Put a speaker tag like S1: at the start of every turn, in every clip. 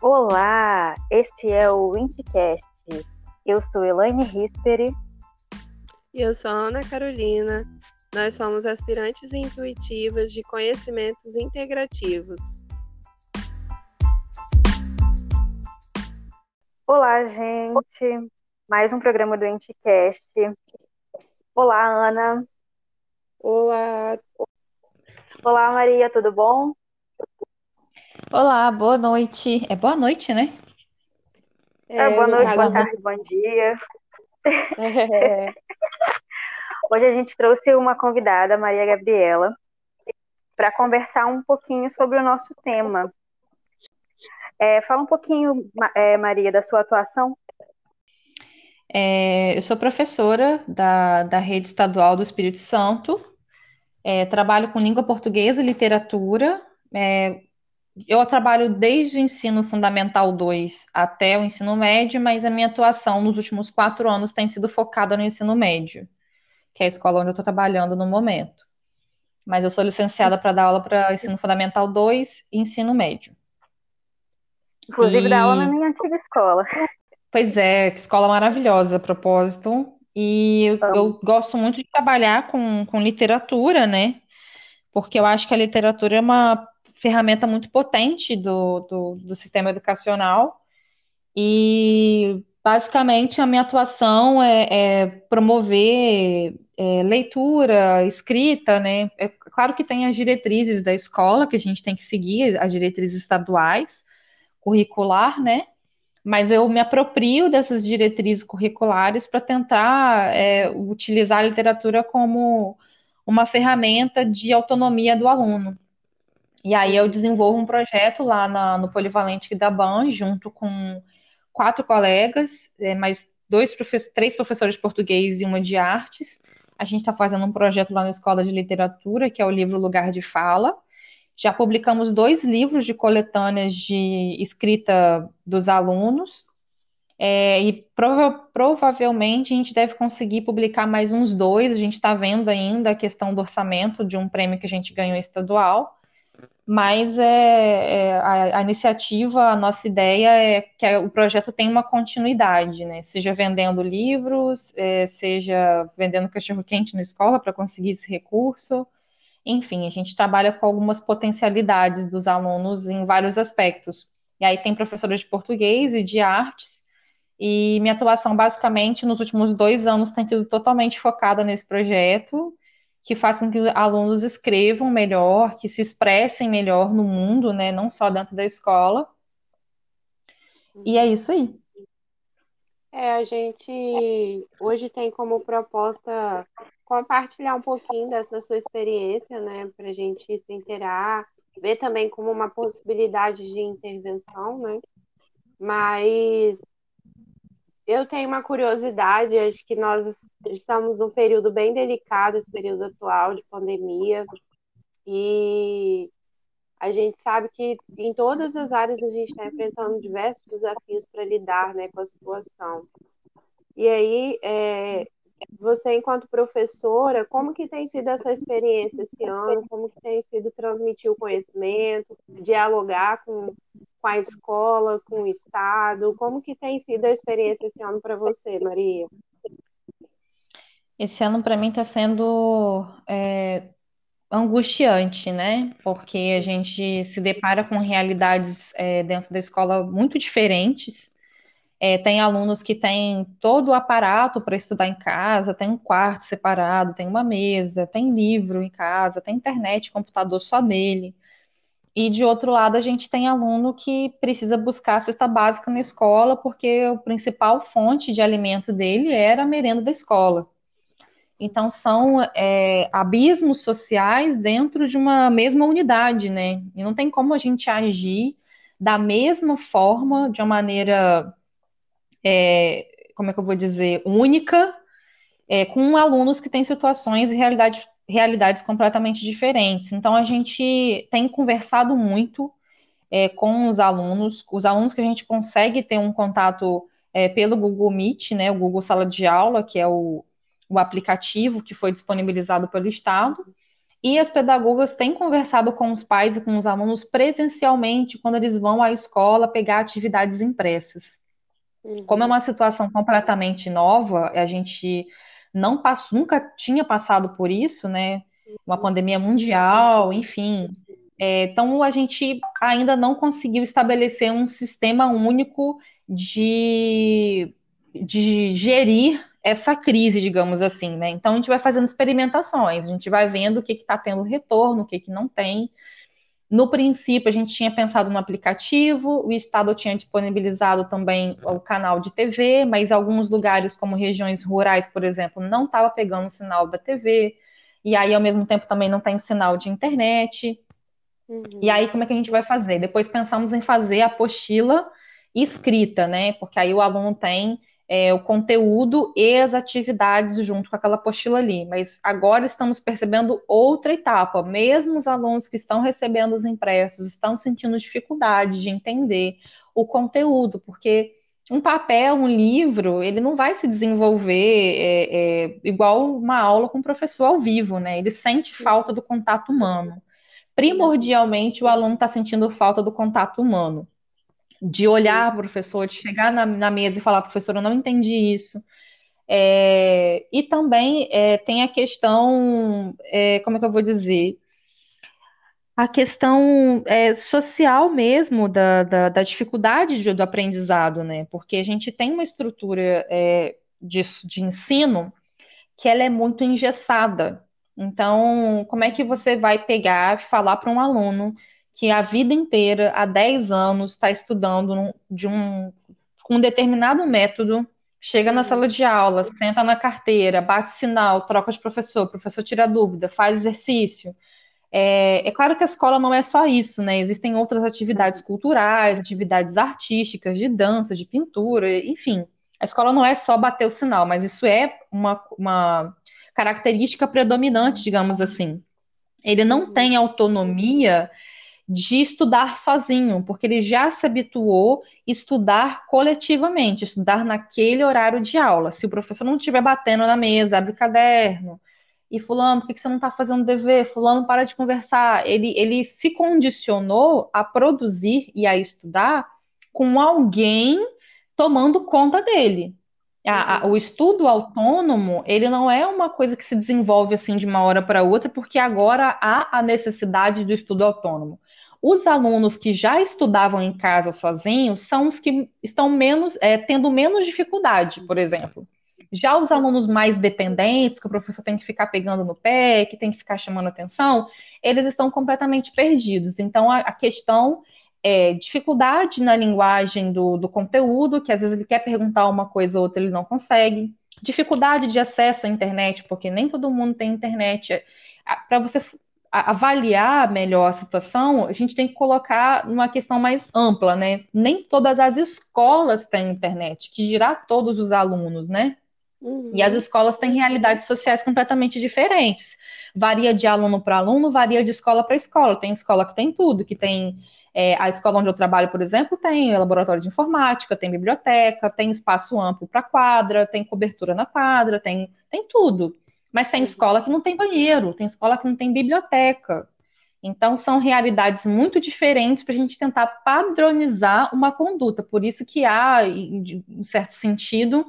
S1: Olá, este é o Wintcast. Eu sou Elaine Risperi.
S2: E eu sou a Ana Carolina. Nós somos aspirantes intuitivas de conhecimentos integrativos.
S1: Olá, gente. Mais um programa do Wintcast. Olá, Ana.
S2: Olá.
S1: Olá, Maria, tudo bom?
S3: Olá, boa noite. É boa noite, né?
S1: É, boa noite, boa tarde, bom dia.
S2: É.
S1: Hoje a gente trouxe uma convidada, Maria Gabriela, para conversar um pouquinho sobre o nosso tema. É, fala um pouquinho, é, Maria, da sua atuação.
S3: É, eu sou professora da, da Rede Estadual do Espírito Santo, é, trabalho com língua portuguesa e literatura, é, eu trabalho desde o ensino fundamental 2 até o ensino médio, mas a minha atuação nos últimos quatro anos tem sido focada no ensino médio, que é a escola onde eu estou trabalhando no momento. Mas eu sou licenciada para dar aula para ensino fundamental 2 e ensino médio.
S1: Inclusive, e... dar aula na minha antiga escola.
S3: Pois é, que escola maravilhosa, a propósito. E eu, eu gosto muito de trabalhar com, com literatura, né? Porque eu acho que a literatura é uma ferramenta muito potente do, do, do sistema educacional e basicamente a minha atuação é, é promover é, leitura, escrita, né? É claro que tem as diretrizes da escola que a gente tem que seguir, as diretrizes estaduais, curricular, né? Mas eu me aproprio dessas diretrizes curriculares para tentar é, utilizar a literatura como uma ferramenta de autonomia do aluno. E aí eu desenvolvo um projeto lá na, no Polivalente da BAN, junto com quatro colegas, é, mais dois três professores de português e uma de artes. A gente está fazendo um projeto lá na Escola de Literatura, que é o livro Lugar de Fala. Já publicamos dois livros de coletâneas de escrita dos alunos, é, e prova provavelmente a gente deve conseguir publicar mais uns dois. A gente está vendo ainda a questão do orçamento de um prêmio que a gente ganhou estadual mas é, é a, a, iniciativa, a nossa ideia é que o projeto tenha uma continuidade, né? Seja vendendo livros, é, seja vendendo cachorro-quente na escola para conseguir esse recurso. Enfim, a gente trabalha com algumas potencialidades dos alunos em vários aspectos. E aí tem professores de português e de artes, e minha atuação, basicamente, nos últimos dois anos tem sido totalmente focada nesse projeto, que façam que alunos escrevam melhor, que se expressem melhor no mundo, né, não só dentro da escola. E é isso aí.
S2: É, a gente hoje tem como proposta compartilhar um pouquinho dessa sua experiência, né, para a gente se inteirar, ver também como uma possibilidade de intervenção, né, mas eu tenho uma curiosidade, acho que nós estamos num período bem delicado, esse período atual de pandemia, e a gente sabe que em todas as áreas a gente está enfrentando diversos desafios para lidar né, com a situação. E aí, é, você enquanto professora, como que tem sido essa experiência esse ano? Como que tem sido transmitir o conhecimento, dialogar com com a escola, com o Estado? Como que tem sido a experiência esse ano para você, Maria?
S3: Esse ano para mim está sendo é, angustiante, né? Porque a gente se depara com realidades é, dentro da escola muito diferentes. É, tem alunos que têm todo o aparato para estudar em casa, tem um quarto separado, tem uma mesa, tem livro em casa, tem internet, computador só dele. E de outro lado, a gente tem aluno que precisa buscar a cesta básica na escola, porque o principal fonte de alimento dele era a merenda da escola. Então, são é, abismos sociais dentro de uma mesma unidade, né? E não tem como a gente agir da mesma forma, de uma maneira, é, como é que eu vou dizer, única, é, com alunos que têm situações e realidades realidades completamente diferentes. Então, a gente tem conversado muito é, com os alunos, os alunos que a gente consegue ter um contato é, pelo Google Meet, né, o Google Sala de Aula, que é o, o aplicativo que foi disponibilizado pelo Estado, E as pedagogas têm conversado com os pais e com os alunos presencialmente quando eles vão à escola pegar atividades impressas. Uhum. Como é uma situação completamente nova, a gente não passou, nunca tinha passado por isso, né? Uma pandemia mundial, enfim. É, então a gente ainda não conseguiu estabelecer um sistema único de, de gerir essa crise, digamos assim, né? Então a gente vai fazendo experimentações, a gente vai vendo o que está tendo retorno, o que, que não tem. No princípio, a gente tinha pensado no aplicativo, o Estado tinha disponibilizado também o canal de TV, mas alguns lugares, como regiões rurais, por exemplo, não estava pegando o sinal da TV, e aí, ao mesmo tempo, também não tem sinal de internet. Uhum. E aí, como é que a gente vai fazer? Depois pensamos em fazer a apostila escrita, né? Porque aí o aluno tem é, o conteúdo e as atividades junto com aquela apostila ali. Mas agora estamos percebendo outra etapa. Mesmo os alunos que estão recebendo os impressos estão sentindo dificuldade de entender o conteúdo, porque um papel, um livro, ele não vai se desenvolver é, é, igual uma aula com o professor ao vivo, né? Ele sente falta do contato humano. Primordialmente, o aluno está sentindo falta do contato humano de olhar para o professor, de chegar na, na, mesa e falar, professor, eu não entendi isso. É, e também é, tem a questão, é, como é que eu vou dizer? A questão é, social mesmo da, da, da dificuldade de, do aprendizado, né? Porque a gente tem uma estrutura é, de, de ensino que ela é muito engessada. Então, como é que você vai pegar e falar para um aluno que a vida inteira, há 10 anos, está estudando de um, com um determinado método, chega na sala de aula, senta na carteira, bate sinal, troca de professor, o professor tira dúvida, faz exercício. É, é, claro que a escola não é só isso, né? Existem outras atividades culturais, atividades artísticas, de dança, de pintura, enfim. A escola não é só bater o sinal, mas isso é uma, uma característica predominante, digamos assim. Ele não uhum. tem autonomia de estudar sozinho, porque ele já se habituou a estudar coletivamente, estudar naquele horário de aula. Se o professor não estiver batendo na mesa, abre o caderno, e fulano, por que você não está fazendo dever? Fulano, para de conversar. Ele, ele se condicionou a produzir e a estudar com alguém tomando conta dele. A, a, o estudo autônomo, ele não é uma coisa que se desenvolve assim de uma hora para outra, porque agora há a necessidade do estudo autônomo. Os alunos que já estudavam em casa sozinhos são os que estão menos, é, tendo menos dificuldade, por exemplo. Já os alunos mais dependentes, que o professor tem que ficar pegando no pé, que tem que ficar chamando atenção, eles estão completamente perdidos. Então, a, a questão é dificuldade na linguagem do, do conteúdo, que às vezes ele quer perguntar uma coisa ou outra, ele não consegue. Dificuldade de acesso à internet, porque nem todo mundo tem internet. Para você avaliar melhor a situação, a gente tem que colocar numa questão mais ampla, né? Nem todas as escolas têm internet, que dirá todos os alunos, né? Uhum. E as escolas têm realidades sociais completamente diferentes. Varia de aluno para aluno, varia de escola para escola. Tem escola que tem tudo, que tem é, a escola onde eu trabalho, por exemplo, tem laboratório de informática, tem biblioteca, tem espaço amplo para quadra, tem cobertura na quadra, tem, tem tudo. Mas tem escola que não tem banheiro, tem escola que não tem biblioteca. Então, são realidades muito diferentes para a gente tentar padronizar uma conduta. Por isso que há, em certo sentido,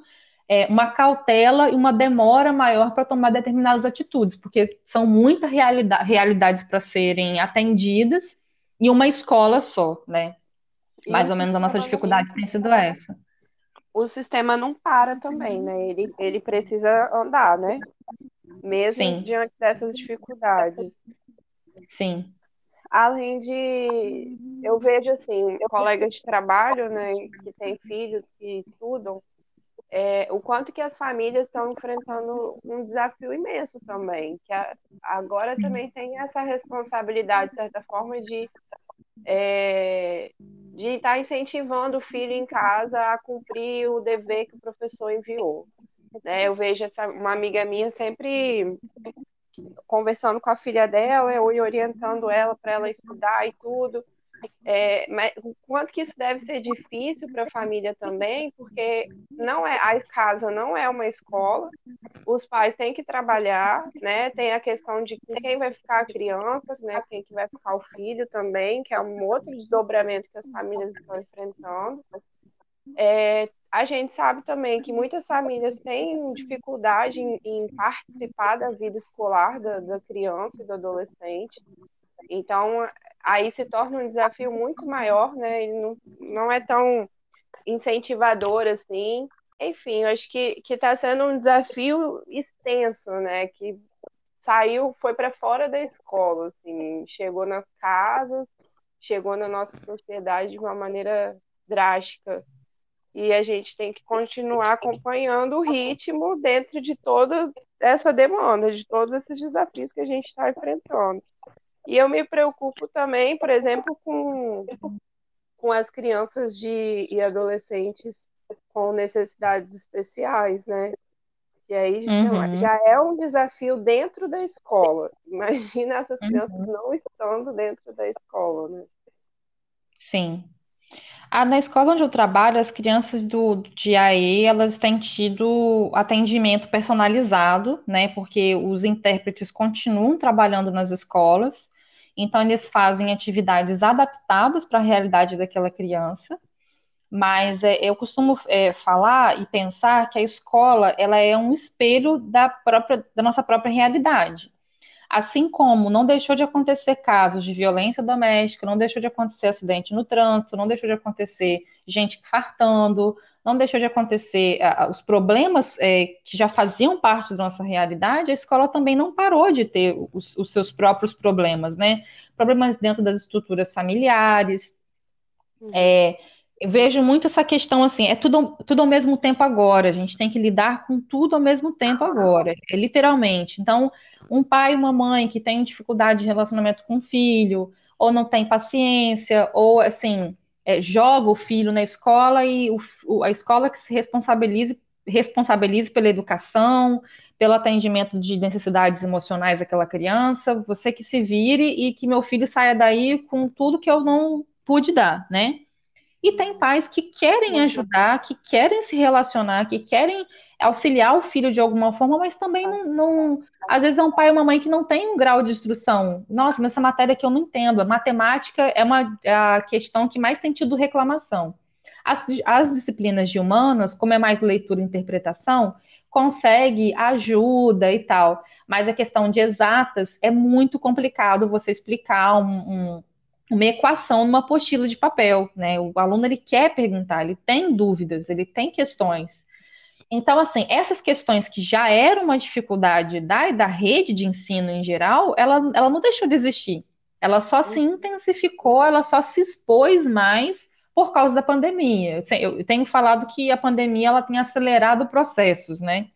S3: é, uma cautela e uma demora maior para tomar determinadas atitudes, porque são muitas realidade, realidades para serem atendidas e uma escola só, né? Mais ou menos a nossa dificuldade tem sido essa.
S2: O sistema não para também, né? Ele, ele precisa andar, né? Mesmo Sim. diante dessas dificuldades.
S3: Sim.
S2: Além de, eu vejo assim, colegas de trabalho, né, que têm filhos que estudam, é, o quanto que as famílias estão enfrentando um desafio imenso também, que a, agora também tem essa responsabilidade, de certa forma, de é, de estar tá incentivando o filho em casa a cumprir o dever que o professor enviou. Né? Eu vejo essa, uma amiga minha sempre conversando com a filha dela e orientando ela para ela estudar e tudo. É, mas o quanto que isso deve ser difícil para a família também, porque não é a casa não é uma escola, os pais têm que trabalhar, né? Tem a questão de quem vai ficar a criança, né? Quem que vai ficar o filho também, que é um outro desdobramento que as famílias estão enfrentando. É, a gente sabe também que muitas famílias têm dificuldade em, em participar da vida escolar da, da, criança e do adolescente. Então, aí se torna um desafio muito maior, né? Ele não, não é tão incentivador assim. Enfim, eu acho que está sendo um desafio extenso, né? Que saiu, foi para fora da escola, assim, chegou nas casas, chegou na nossa sociedade de uma maneira drástica e a gente tem que continuar acompanhando o ritmo dentro de toda essa demanda, de todos esses desafios que a gente está enfrentando. E eu me preocupo também, por exemplo, com, com as crianças de, e adolescentes com necessidades especiais, né? E aí uhum. já é um desafio dentro da escola. Imagina essas crianças uhum. não estando dentro da escola, né?
S3: Sim, ah, na escola onde eu trabalho, as crianças do, de AE, elas têm tido atendimento personalizado, né? Porque os intérpretes continuam trabalhando nas escolas, então eles fazem atividades adaptadas para a realidade daquela criança. Mas é, eu costumo é, falar e pensar que a escola ela é um espelho da própria da nossa própria realidade. Assim como não deixou de acontecer casos de violência doméstica, não deixou de acontecer acidente no trânsito, não deixou de acontecer gente fartando, não deixou de acontecer uh, os problemas é, que já faziam parte da nossa realidade, a escola também não parou de ter os, os seus próprios problemas, né? Problemas dentro das estruturas familiares, uhum. é, eu vejo muito essa questão assim, é tudo, tudo ao mesmo tempo agora, a gente tem que lidar com tudo ao mesmo tempo agora, é, literalmente. Então, um pai e uma mãe que tem dificuldade de relacionamento com o filho, ou não tem paciência, ou assim, é, joga o filho na escola e o, a escola que se responsabilize, responsabilize pela educação, pelo atendimento de necessidades emocionais daquela criança, você que se vire e que meu filho saia daí com tudo que eu não pude dar, né? E tem pais que querem ajudar, que querem se relacionar, que querem auxiliar o filho de alguma forma, mas também não, não, Às vezes é um pai ou uma mãe que não tem um grau de instrução. Nossa, nessa matéria que eu não entendo. A matemática é uma é a questão que mais tem tido reclamação. As, as disciplinas de humanas, como é mais leitura e interpretação, consegue ajuda e tal. Mas a questão de exatas é muito complicado você explicar um, um uma equação numa apostila de papel, né? O aluno ele quer perguntar, ele tem dúvidas, ele tem questões. Então, assim, essas questões que já eram uma dificuldade da, da rede de ensino em geral, ela, ela não deixou de existir. Ela só se uhum. intensificou, ela só se expôs mais por causa da pandemia. Eu tenho falado que a pandemia ela tem acelerado processos, né?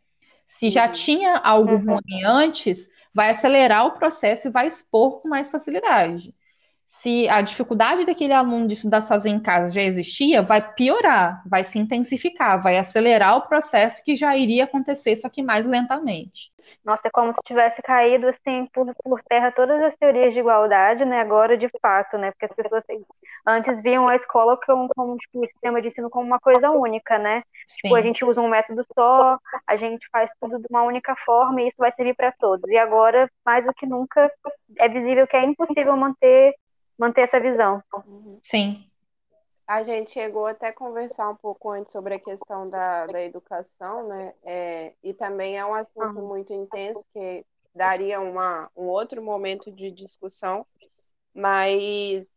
S3: Se já uhum. tinha algo uhum. ruim antes, vai acelerar o processo e vai expor com mais facilidade se a dificuldade daquele aluno de estudar sozinho em casa já existia, vai piorar, vai se intensificar, vai acelerar o processo que já iria acontecer, só que mais lentamente.
S1: Nossa, é como se tivesse caído assim por, por terra todas as teorias de igualdade, né? Agora de fato, né? Porque as pessoas antes viam a escola como, como tipo, o sistema de ensino como uma coisa única, né? Sim. Tipo, a gente usa um método só, a gente faz tudo de uma única forma e isso vai servir para todos. E agora, mais do que nunca, é visível que é impossível manter manter essa visão.
S3: Sim.
S2: A gente chegou até a conversar um pouco antes sobre a questão da, da educação, né? É, e também é um assunto uhum. muito intenso que daria uma, um outro momento de discussão, mas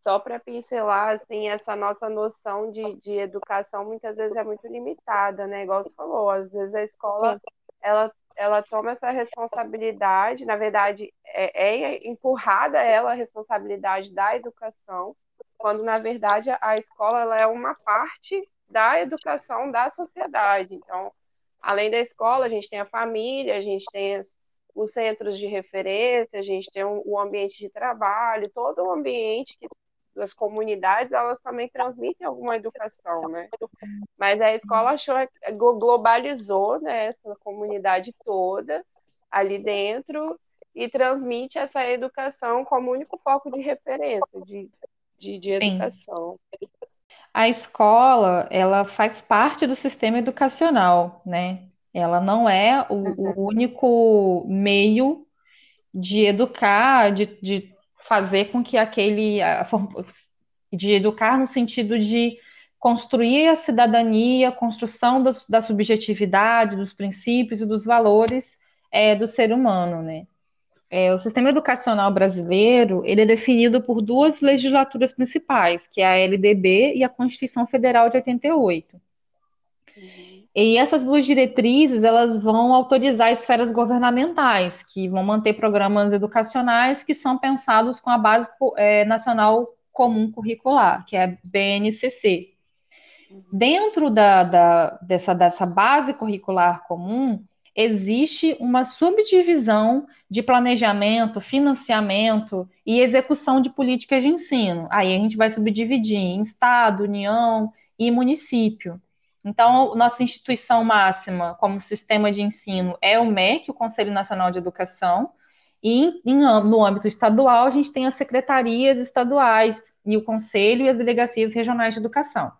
S2: só para pincelar, assim, essa nossa noção de, de educação muitas vezes é muito limitada, né? Igual você falou, às vezes a escola, ela ela toma essa responsabilidade, na verdade, é, é empurrada ela a responsabilidade da educação, quando na verdade a escola ela é uma parte da educação da sociedade. Então, além da escola, a gente tem a família, a gente tem as, os centros de referência, a gente tem o, o ambiente de trabalho, todo o ambiente que as comunidades, elas também transmitem alguma educação, né? Mas a escola achou, globalizou né, essa comunidade toda ali dentro e transmite essa educação como único foco de referência de, de, de educação.
S3: A escola, ela faz parte do sistema educacional, né? Ela não é o, o uhum. único meio de educar, de, de fazer com que aquele. de educar no sentido de construir a cidadania, construção da, da subjetividade, dos princípios e dos valores é, do ser humano, né? É, o sistema educacional brasileiro ele é definido por duas legislaturas principais, que é a LDB e a Constituição Federal de 88. Uhum. E essas duas diretrizes elas vão autorizar esferas governamentais, que vão manter programas educacionais que são pensados com a Base é, Nacional Comum Curricular, que é a BNCC. Uhum. Dentro da, da, dessa, dessa base curricular comum, existe uma subdivisão de planejamento, financiamento e execução de políticas de ensino. Aí a gente vai subdividir em Estado, União e município. Então, nossa instituição máxima como sistema de ensino é o MEC, o Conselho Nacional de Educação, e em, no âmbito estadual, a gente tem as secretarias estaduais e o Conselho e as delegacias regionais de educação.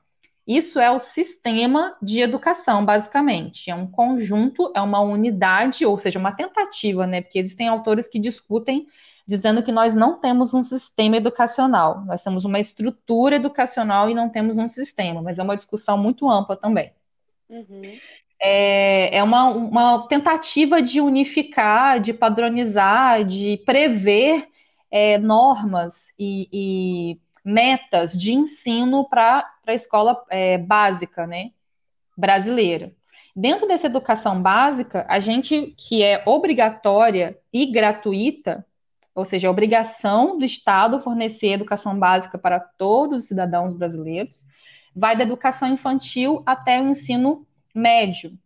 S3: Isso é o sistema de educação, basicamente. É um conjunto, é uma unidade, ou seja, uma tentativa, né? Porque existem autores que discutem dizendo que nós não temos um sistema educacional, nós temos uma estrutura educacional e não temos um sistema, mas é uma discussão muito ampla também. Uhum. É, é uma, uma tentativa de unificar, de padronizar, de prever é, normas e, e metas de ensino para a escola é, básica, né, brasileira. Dentro dessa educação básica, a gente que é obrigatória e gratuita, ou seja, a obrigação do Estado fornecer educação básica para todos os cidadãos brasileiros, vai da educação infantil até o ensino médio.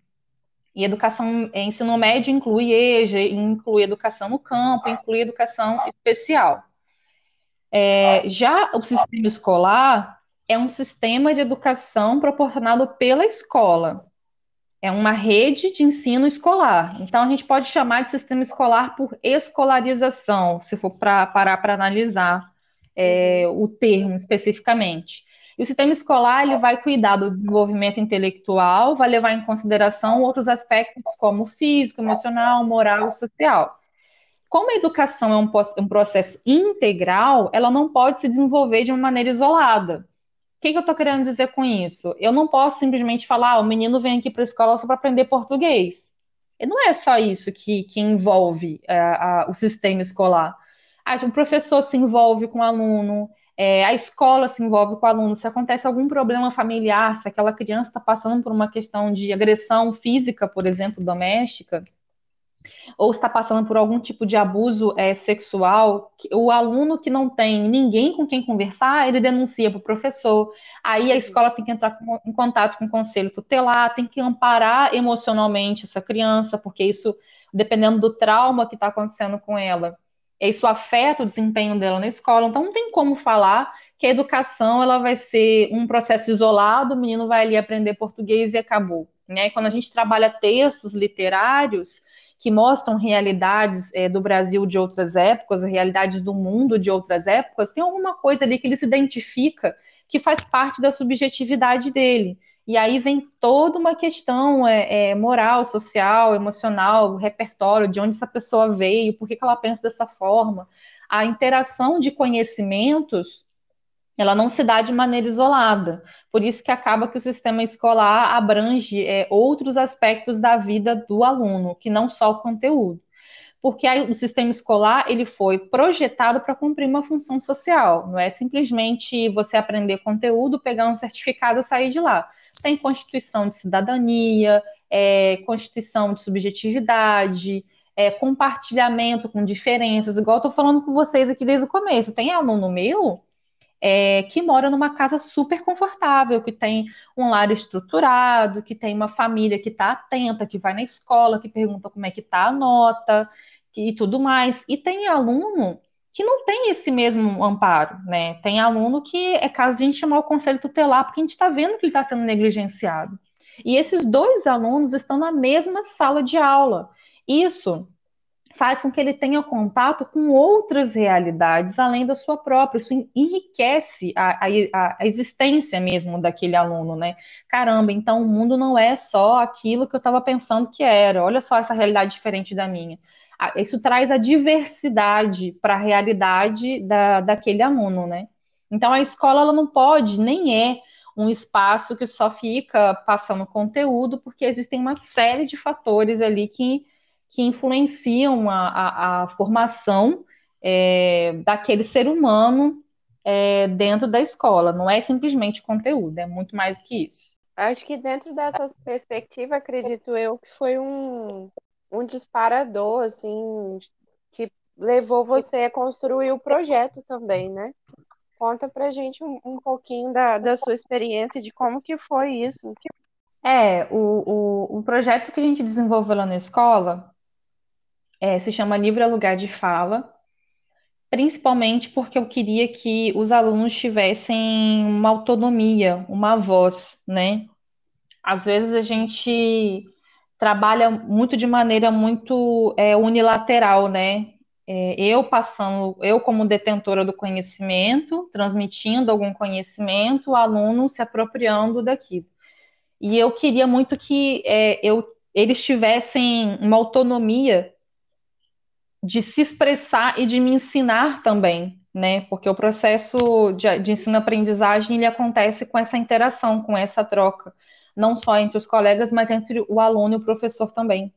S3: E educação, ensino médio inclui EJA, inclui educação no campo, inclui educação especial. É, já o sistema escolar é um sistema de educação proporcionado pela escola. É uma rede de ensino escolar. Então, a gente pode chamar de sistema escolar por escolarização, se for para parar para analisar é, o termo especificamente. E o sistema escolar ele vai cuidar do desenvolvimento intelectual, vai levar em consideração outros aspectos como físico, emocional, moral e social. Como a educação é um, um processo integral, ela não pode se desenvolver de uma maneira isolada. Que, que eu estou querendo dizer com isso? Eu não posso simplesmente falar, ah, o menino vem aqui para a escola só para aprender português. E não é só isso que, que envolve é, a, o sistema escolar. Ah, o professor se envolve com o aluno, é, a escola se envolve com o aluno. Se acontece algum problema familiar, se aquela criança está passando por uma questão de agressão física, por exemplo, doméstica, ou está passando por algum tipo de abuso é, sexual, o aluno que não tem ninguém com quem conversar, ele denuncia para o professor. Aí a escola tem que entrar em contato com o conselho tutelar, tem que amparar emocionalmente essa criança, porque isso, dependendo do trauma que está acontecendo com ela, isso afeta o desempenho dela na escola. Então não tem como falar que a educação ela vai ser um processo isolado, o menino vai ali aprender português e acabou. Né? Quando a gente trabalha textos literários, que mostram realidades é, do Brasil de outras épocas, realidades do mundo de outras épocas, tem alguma coisa ali que ele se identifica que faz parte da subjetividade dele. E aí vem toda uma questão é, é, moral, social, emocional, repertório, de onde essa pessoa veio, por que, que ela pensa dessa forma. A interação de conhecimentos ela não se dá de maneira isolada. Por isso que acaba que o sistema escolar abrange é, outros aspectos da vida do aluno, que não só o conteúdo. Porque aí, o sistema escolar ele foi projetado para cumprir uma função social. Não é simplesmente você aprender conteúdo, pegar um certificado e sair de lá. Tem constituição de cidadania, é, constituição de subjetividade, é, compartilhamento com diferenças, igual estou falando com vocês aqui desde o começo. Tem aluno meu é, que mora numa casa super confortável, que tem um lar estruturado, que tem uma família que está atenta, que vai na escola, que pergunta como é que está a nota que, e tudo mais. E tem aluno que não tem esse mesmo amparo, né? Tem aluno que é caso de a gente chamar o conselho tutelar, porque a gente está vendo que ele está sendo negligenciado. E esses dois alunos estão na mesma sala de aula. Isso faz com que ele tenha contato com outras realidades além da sua própria. Isso enriquece a, a, a existência mesmo daquele aluno, né? Caramba, então o mundo não é só aquilo que eu estava pensando que era. Olha só essa realidade diferente da minha. Isso traz a diversidade para a realidade da, daquele aluno, né? Então a escola ela não pode, nem é um espaço que só fica passando conteúdo, porque existem uma série de fatores ali que que influenciam a, a, a formação é, daquele ser humano é, dentro da escola. Não é simplesmente conteúdo, é muito mais que isso.
S2: Acho que dentro dessa perspectiva, acredito eu, que foi um, um disparador, assim, que levou você a construir o projeto também, né? Conta pra gente um, um pouquinho da, da sua experiência, de como que foi isso.
S3: É, o, o, o projeto que a gente desenvolveu lá na escola, é, se chama Livre é Lugar de Fala, principalmente porque eu queria que os alunos tivessem uma autonomia, uma voz, né? Às vezes a gente trabalha muito de maneira muito é, unilateral, né? É, eu passando, eu como detentora do conhecimento, transmitindo algum conhecimento, o aluno se apropriando daquilo. E eu queria muito que é, eu, eles tivessem uma autonomia de se expressar e de me ensinar também, né? Porque o processo de, de ensino-aprendizagem ele acontece com essa interação, com essa troca, não só entre os colegas, mas entre o aluno e o professor também.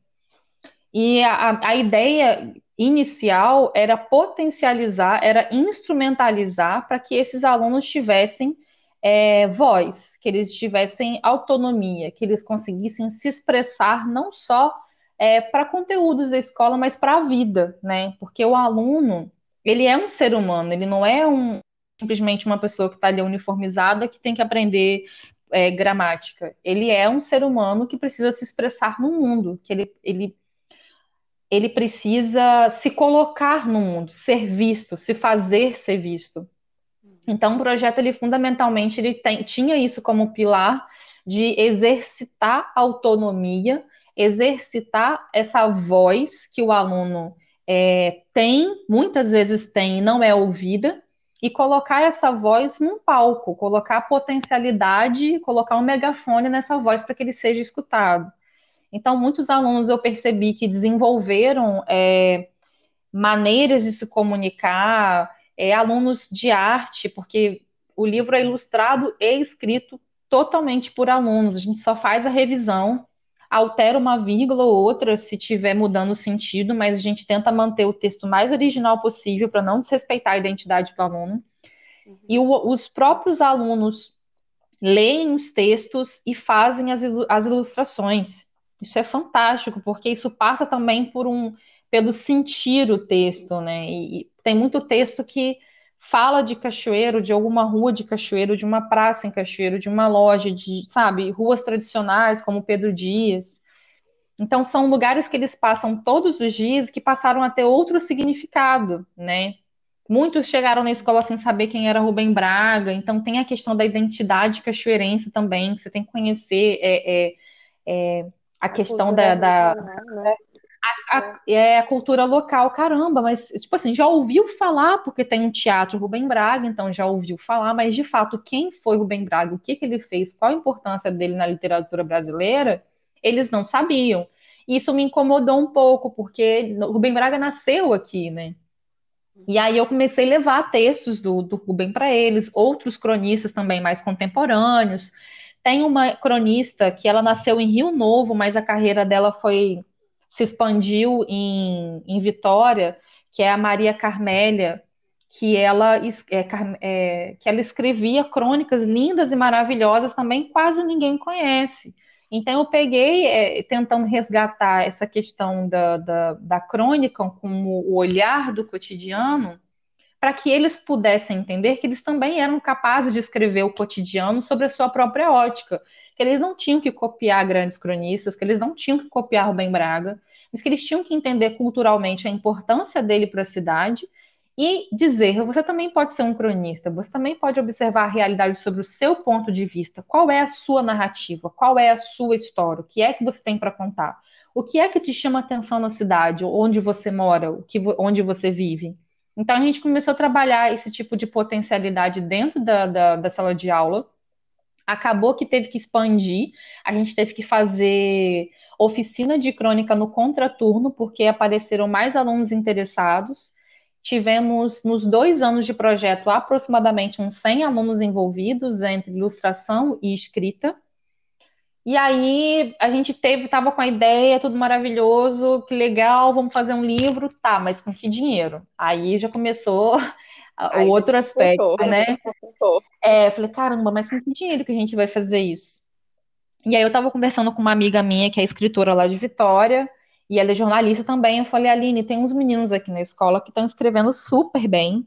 S3: E a, a ideia inicial era potencializar, era instrumentalizar para que esses alunos tivessem é, voz, que eles tivessem autonomia, que eles conseguissem se expressar não só é, para conteúdos da escola, mas para a vida, né? Porque o aluno, ele é um ser humano, ele não é um, simplesmente uma pessoa que está ali uniformizada que tem que aprender é, gramática. Ele é um ser humano que precisa se expressar no mundo, que ele, ele, ele precisa se colocar no mundo, ser visto, se fazer ser visto. Então, o projeto, ele fundamentalmente, ele tem, tinha isso como pilar de exercitar autonomia exercitar essa voz que o aluno é, tem, muitas vezes tem e não é ouvida, e colocar essa voz num palco, colocar potencialidade, colocar um megafone nessa voz para que ele seja escutado. Então, muitos alunos eu percebi que desenvolveram é, maneiras de se comunicar, é, alunos de arte, porque o livro é ilustrado e escrito totalmente por alunos, a gente só faz a revisão altera uma vírgula ou outra se tiver mudando o sentido, mas a gente tenta manter o texto mais original possível para não desrespeitar a identidade do aluno. Uhum. E o, os próprios alunos leem os textos e fazem as, as ilustrações. Isso é fantástico, porque isso passa também por um pelo sentir o texto, né? E, e tem muito texto que fala de Cachoeiro, de alguma rua de Cachoeiro, de uma praça em Cachoeiro, de uma loja, de, sabe, ruas tradicionais como Pedro Dias. Então são lugares que eles passam todos os dias que passaram a ter outro significado, né? Muitos chegaram na escola sem saber quem era Rubem Braga, então tem a questão da identidade cachoeirense também, que você tem que conhecer é, é, é a, a questão da, da, né? A, a, é a cultura local, caramba, mas, tipo assim, já ouviu falar, porque tem um teatro Rubem Braga, então já ouviu falar, mas de fato, quem foi Rubem Braga, o que, que ele fez, qual a importância dele na literatura brasileira, eles não sabiam. Isso me incomodou um pouco, porque Rubem Braga nasceu aqui, né? E aí eu comecei a levar textos do, do Rubem para eles, outros cronistas também mais contemporâneos. Tem uma cronista que ela nasceu em Rio Novo, mas a carreira dela foi se expandiu em, em Vitória, que é a Maria Carmélia, que ela, é, é, que ela escrevia crônicas lindas e maravilhosas também, quase ninguém conhece. Então, eu peguei, é, tentando resgatar essa questão da, da, da crônica como o olhar do cotidiano, para que eles pudessem entender que eles também eram capazes de escrever o cotidiano sobre a sua própria ótica, que eles não tinham que copiar grandes cronistas, que eles não tinham que copiar Rubem Braga, mas que eles tinham que entender culturalmente a importância dele para a cidade e dizer: você também pode ser um cronista, você também pode observar a realidade sobre o seu ponto de vista. Qual é a sua narrativa? Qual é a sua história? O que é que você tem para contar? O que é que te chama atenção na cidade, onde você mora, onde você vive? Então a gente começou a trabalhar esse tipo de potencialidade dentro da, da, da sala de aula. Acabou que teve que expandir, a gente teve que fazer oficina de crônica no contraturno, porque apareceram mais alunos interessados. Tivemos, nos dois anos de projeto, aproximadamente uns 100 alunos envolvidos entre ilustração e escrita. E aí a gente teve, tava com a ideia, tudo maravilhoso, que legal, vamos fazer um livro, tá, mas com que dinheiro? Aí já começou o outro aspecto, né? É, falei, caramba, mas com que dinheiro que a gente vai fazer isso? E aí eu tava conversando com uma amiga minha, que é escritora lá de Vitória, e ela é jornalista também. Eu falei, Aline, tem uns meninos aqui na escola que estão escrevendo super bem.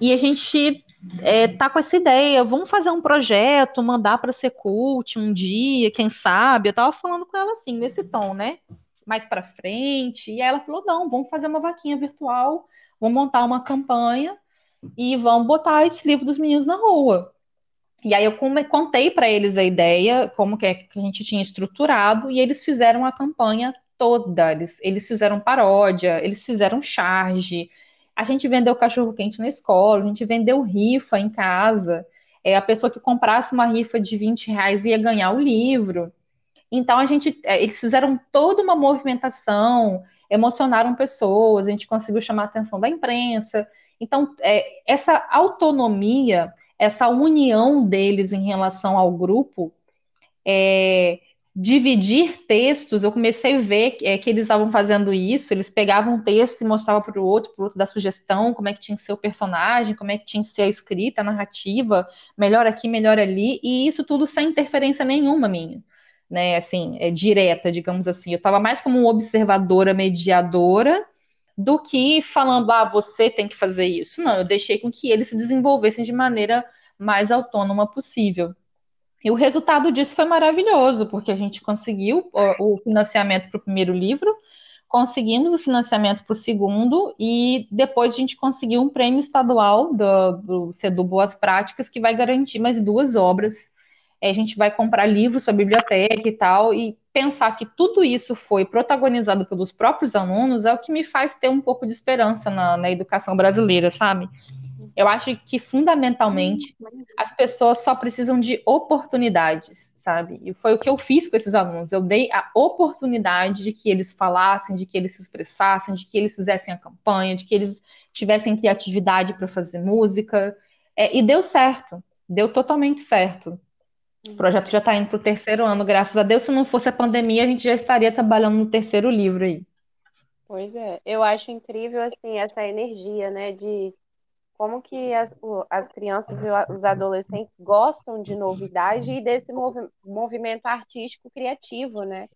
S3: E a gente é, tá com essa ideia, vamos fazer um projeto, mandar para ser cult um dia, quem sabe? Eu tava falando com ela assim, nesse tom, né? Mais para frente. E aí ela falou: não, vamos fazer uma vaquinha virtual, vamos montar uma campanha e vamos botar esse livro dos meninos na rua. E aí eu contei para eles a ideia, como que, é que a gente tinha estruturado, e eles fizeram a campanha toda. Eles, eles fizeram paródia, eles fizeram charge, a gente vendeu cachorro-quente na escola, a gente vendeu rifa em casa. É, a pessoa que comprasse uma rifa de 20 reais ia ganhar o livro. Então, a gente, é, eles fizeram toda uma movimentação, emocionaram pessoas, a gente conseguiu chamar a atenção da imprensa. Então, é, essa autonomia, essa união deles em relação ao grupo, é, dividir textos, eu comecei a ver é, que eles estavam fazendo isso, eles pegavam um texto e mostravam para o outro, para o outro dar sugestão, como é que tinha que ser o personagem, como é que tinha que ser a escrita, a narrativa, melhor aqui, melhor ali, e isso tudo sem interferência nenhuma minha, né, assim, é, direta, digamos assim, eu estava mais como uma observadora, mediadora, do que falando, ah, você tem que fazer isso, não, eu deixei com que eles se desenvolvessem de maneira mais autônoma possível. E o resultado disso foi maravilhoso, porque a gente conseguiu o, financiamento para o primeiro livro, conseguimos o financiamento para o segundo, e depois a gente conseguiu um prêmio estadual do, do CEDU Boas Práticas, que vai garantir mais duas obras. a gente vai comprar livros para a biblioteca e tal, e pensar que tudo isso foi protagonizado pelos próprios alunos é o que me faz ter um pouco de esperança na, na educação brasileira, sabe? Eu acho que fundamentalmente as pessoas só precisam de oportunidades, sabe? E foi o que eu fiz com esses alunos. Eu dei a oportunidade de que eles falassem, de que eles se expressassem, de que eles fizessem a campanha, de que eles tivessem criatividade para fazer música. É, e deu certo, deu totalmente certo. O projeto já está indo para o terceiro ano, graças a Deus. Se não fosse a pandemia, a gente já estaria trabalhando no terceiro livro aí.
S2: Pois é, eu acho incrível assim essa energia, né, de como que as, as crianças e os adolescentes gostam de novidade e desse movi movimento artístico criativo, né?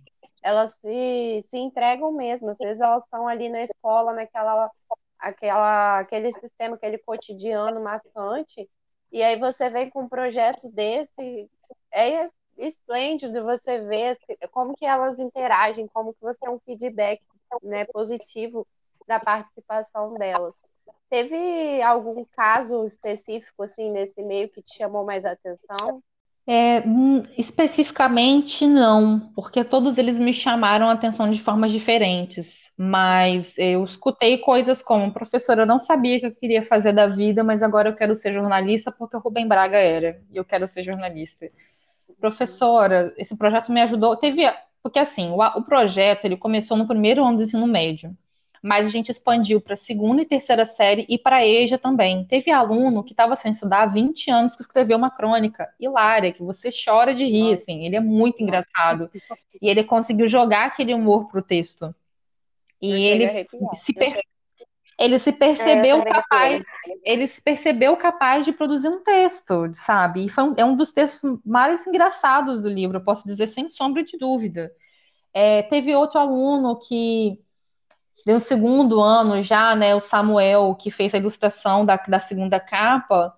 S2: Elas se, se entregam mesmo, às vezes elas estão ali na escola, naquela aquela, aquele sistema, aquele cotidiano maçante, e aí você vem com um projeto desse, é esplêndido você ver como que elas interagem, como que você tem um feedback né, positivo da participação delas. Teve algum caso específico assim nesse meio que te chamou mais atenção?
S3: É, hum, especificamente não, porque todos eles me chamaram a atenção de formas diferentes. Mas eu escutei coisas como, professora, eu não sabia que eu queria fazer da vida, mas agora eu quero ser jornalista porque o Rubem Braga era, e eu quero ser jornalista. Professora, esse projeto me ajudou. Teve, porque assim, o, o projeto ele começou no primeiro ano do ensino médio mas a gente expandiu para segunda e terceira série e para EJA também. Teve aluno que estava sem estudar há 20 anos que escreveu uma crônica hilária, que você chora de rir, assim, ele é muito engraçado. E ele conseguiu jogar aquele humor pro texto. E ele se, per... ele se percebeu é, capaz, ele se percebeu capaz de produzir um texto, sabe? E foi um, é um dos textos mais engraçados do livro, eu posso dizer sem sombra de dúvida. É, teve outro aluno que no segundo ano já, né, o Samuel, que fez a ilustração da, da segunda capa,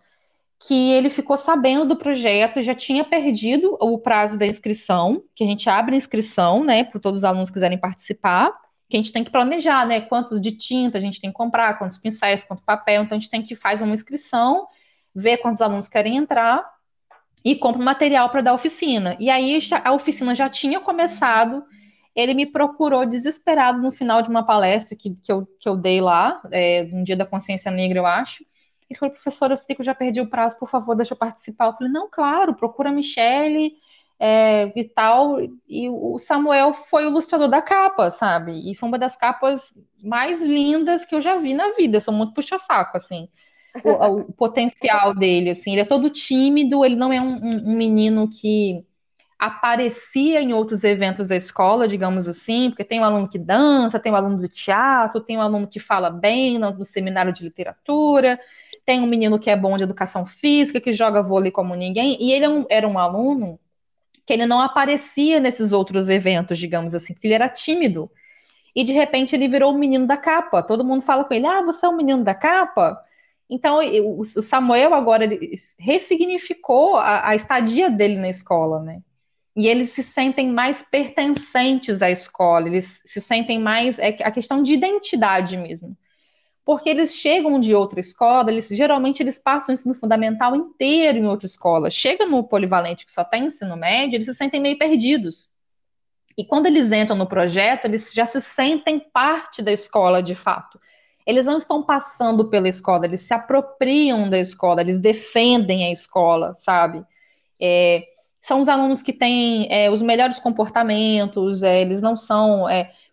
S3: que ele ficou sabendo do projeto, já tinha perdido o prazo da inscrição, que a gente abre a inscrição, né, para todos os alunos que quiserem participar, que a gente tem que planejar, né, quantos de tinta a gente tem que comprar, quantos pincéis, quanto papel, então a gente tem que fazer uma inscrição, ver quantos alunos querem entrar e compra material para dar oficina. E aí a oficina já tinha começado ele me procurou desesperado no final de uma palestra que, que, eu, que eu dei lá, é, no Dia da Consciência Negra, eu acho. Ele falou, professora, eu sei que eu já perdi o prazo, por favor, deixa eu participar. Eu falei, não, claro, procura a Michelle é, e tal. E o Samuel foi o ilustrador da capa, sabe? E foi uma das capas mais lindas que eu já vi na vida. Eu sou muito puxa-saco, assim. O, o, potencial dele, assim. Ele é todo tímido, ele não é um, um, um menino que aparecia em outros eventos da escola, digamos assim, porque tem um aluno que dança, tem um aluno do teatro, tem um aluno que fala bem no, no seminário de literatura, tem um menino que é bom de educação física, que joga vôlei como ninguém, e ele é um, era um aluno que ele não aparecia nesses outros eventos, digamos assim, porque ele era tímido. E de repente ele virou o menino da capa. Todo mundo fala com ele: Ah, você é o menino da capa? Então, o Samuel agora ressignificou a, a estadia dele na escola, né? e eles se sentem mais pertencentes à escola, eles se sentem mais. É a questão de identidade mesmo. Porque eles chegam de outra escola, eles geralmente eles passam o ensino fundamental inteiro em outra escola. Chega no polivalente que só tem ensino médio, eles se sentem meio perdidos. E quando eles entram no projeto, eles já se sentem parte da escola de fato. Eles não estão passando pela escola, eles se apropriam da escola, eles defendem a escola, sabe? É, são os alunos que têm é, os melhores comportamentos, é, eles não são.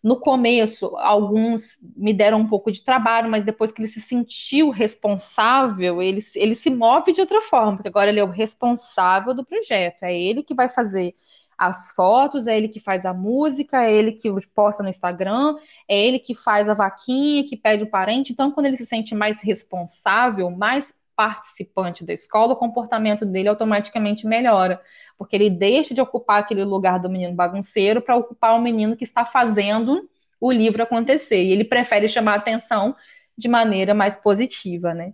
S3: No começo, alguns me deram um pouco de trabalho, mas depois que ele se sentiu responsável, ele, ele se move de outra forma, porque agora ele é o responsável do projeto, é ele que vai fazer as fotos, é ele que faz a música, é ele que posta no Instagram, é ele que faz a vaquinha, que pede o parente. Então, quando ele se sente mais responsável, mais participante da escola, o comportamento dele automaticamente melhora, porque ele deixa de ocupar aquele lugar do menino bagunceiro para ocupar o menino que está fazendo o livro acontecer, e ele prefere chamar atenção de maneira mais positiva, né?